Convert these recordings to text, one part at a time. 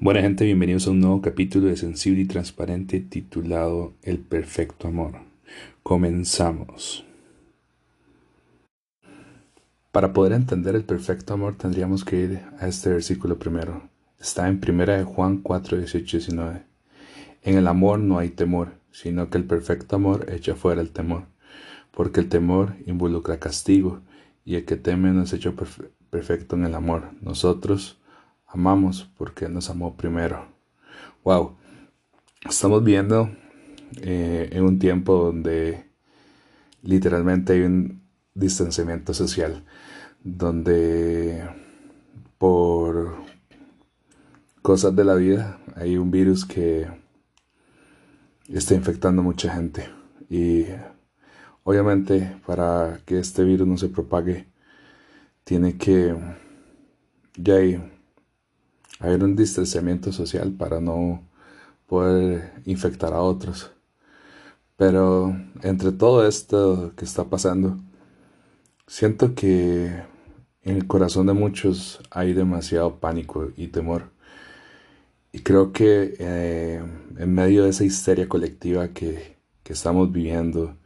Buena gente, bienvenidos a un nuevo capítulo de Sensible y Transparente titulado El Perfecto Amor. Comenzamos. Para poder entender el perfecto amor tendríamos que ir a este versículo primero. Está en 1 Juan 4, 18 y 19. En el amor no hay temor, sino que el perfecto amor echa fuera el temor, porque el temor involucra castigo, y el que teme no es hecho perfecto en el amor. Nosotros amamos porque nos amó primero. Wow, estamos viendo eh, en un tiempo donde literalmente hay un distanciamiento social, donde por cosas de la vida hay un virus que está infectando mucha gente y obviamente para que este virus no se propague tiene que ya hay haber un distanciamiento social para no poder infectar a otros. Pero entre todo esto que está pasando, siento que en el corazón de muchos hay demasiado pánico y temor. Y creo que eh, en medio de esa histeria colectiva que, que, estamos viviendo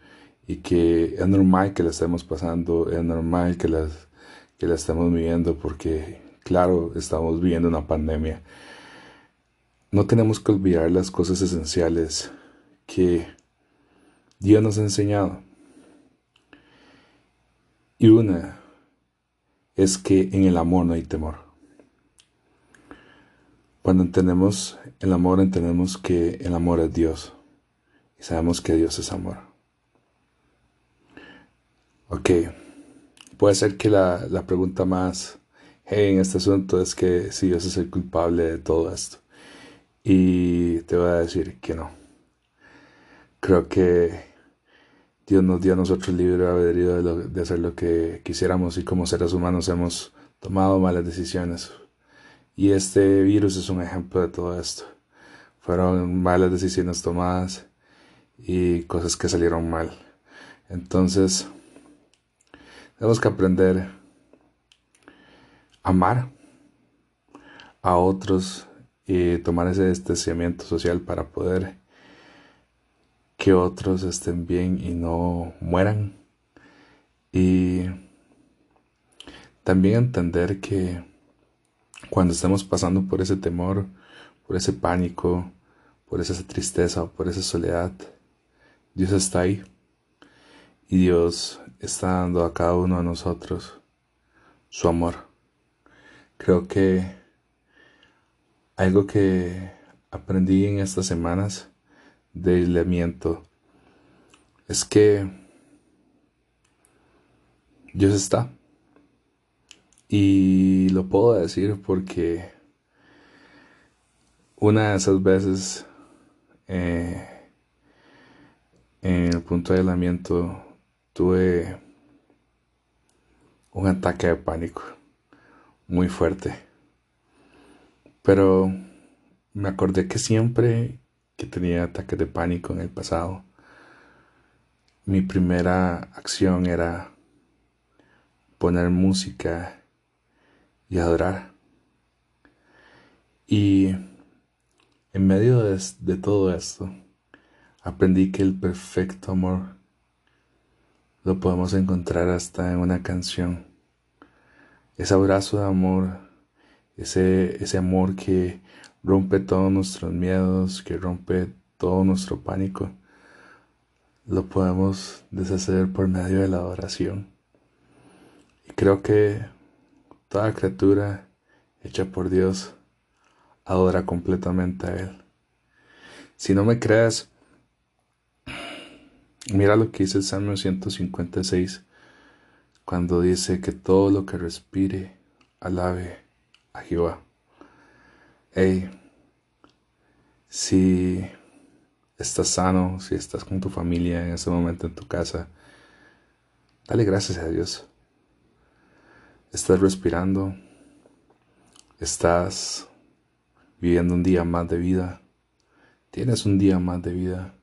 y que es normal que la estemos pasando, es normal que, las, que la estemos viviendo porque Claro, estamos viviendo una pandemia. No tenemos que olvidar las cosas esenciales que Dios nos ha enseñado. Y una es que en el amor no hay temor. Cuando entendemos el amor, entendemos que el amor es Dios. Y sabemos que Dios es amor. Ok, puede ser que la, la pregunta más en este asunto es que si Dios es el culpable de todo esto. Y te voy a decir que no. Creo que Dios nos dio a nosotros libre albedrío de, de hacer lo que quisiéramos y como seres humanos hemos tomado malas decisiones. Y este virus es un ejemplo de todo esto. Fueron malas decisiones tomadas y cosas que salieron mal. Entonces, tenemos que aprender amar a otros y tomar ese distanciamiento social para poder que otros estén bien y no mueran. Y también entender que cuando estemos pasando por ese temor, por ese pánico, por esa tristeza por esa soledad, Dios está ahí. Y Dios está dando a cada uno de nosotros su amor. Creo que algo que aprendí en estas semanas de aislamiento es que Dios está. Y lo puedo decir porque una de esas veces eh, en el punto de aislamiento tuve un ataque de pánico muy fuerte. Pero me acordé que siempre que tenía ataques de pánico en el pasado, mi primera acción era poner música y adorar. Y en medio de, de, todo esto, aprendí que el perfecto amor lo podemos encontrar hasta en una canción ese abrazo de amor, ese, ese amor que rompe todos nuestros miedos, que rompe todo nuestro pánico, lo podemos deshacer por medio de la adoración. Y creo que toda criatura hecha por Dios adora completamente a Él. Si no me creas, mira lo que dice el Salmo 156 cuando dice que todo lo que respire alabe a Jehová. Hey, si estás sano, si estás con tu familia en ese momento en tu casa, dale gracias a Dios. Estás respirando, estás viviendo un día más de vida, tienes un día más de vida.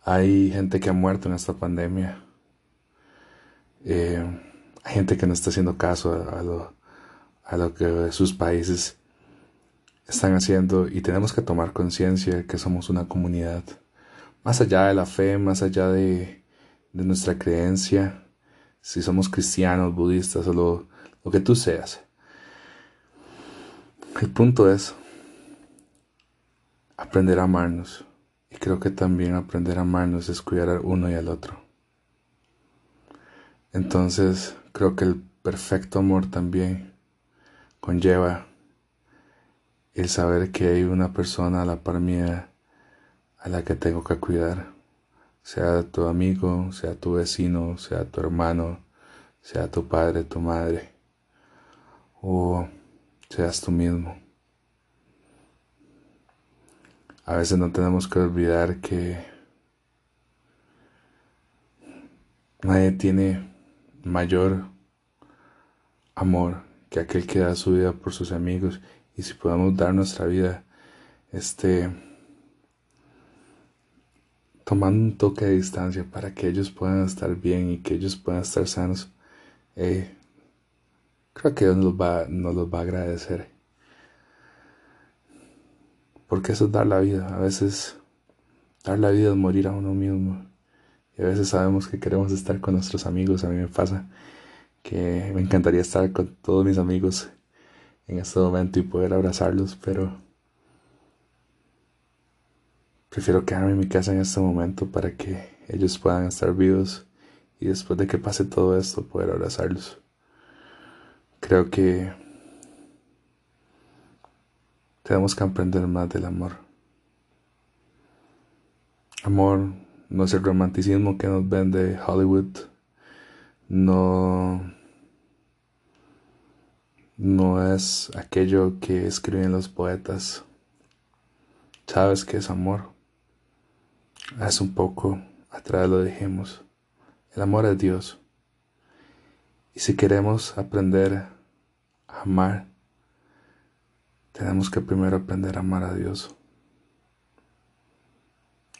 Hay gente que ha muerto en esta pandemia. Eh, hay gente que no está haciendo caso a, lo, a lo que sus países están haciendo y tenemos que tomar conciencia que somos una comunidad. Más allá de la fe, más allá de, de nuestra creencia, si somos cristianos, budistas o lo, lo que tú seas. El punto es aprender a amarnos. Y creo que también aprender a amarnos es cuidar al uno y al otro. Entonces, creo que el perfecto amor también conlleva el saber que hay una persona a la par mía a la que tengo que cuidar, sea tu amigo, sea tu vecino, sea tu hermano, sea tu padre, tu madre, o seas tú mismo. A veces no tenemos que olvidar que nadie tiene mayor amor que aquel que da su vida por sus amigos y si podemos dar nuestra vida este tomando un toque de distancia para que ellos puedan estar bien y que ellos puedan estar sanos eh, creo que Dios nos, va, nos los va a agradecer porque eso es dar la vida. A veces dar la vida es morir a uno mismo. Y a veces sabemos que queremos estar con nuestros amigos. A mí me pasa que me encantaría estar con todos mis amigos en este momento y poder abrazarlos, pero prefiero quedarme en mi casa en este momento para que ellos puedan estar vivos y después de que pase todo esto poder abrazarlos. Creo que tenemos que aprender más del amor. Amor no es el romanticismo que nos vende Hollywood, no, no es aquello que escriben los poetas. ¿Sabes qué es amor? Hace un poco atrás lo dijimos. El amor es Dios. Y si queremos aprender a amar, tenemos que primero aprender a amar a Dios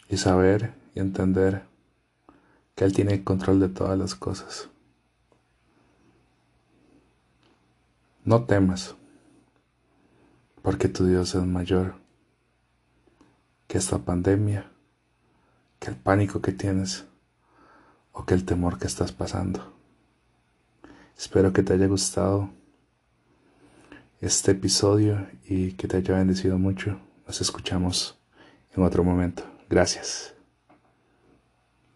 y saber y entender que Él tiene el control de todas las cosas. No temas, porque tu Dios es mayor que esta pandemia, que el pánico que tienes o que el temor que estás pasando. Espero que te haya gustado este episodio y que te haya bendecido mucho. Nos escuchamos en otro momento. Gracias.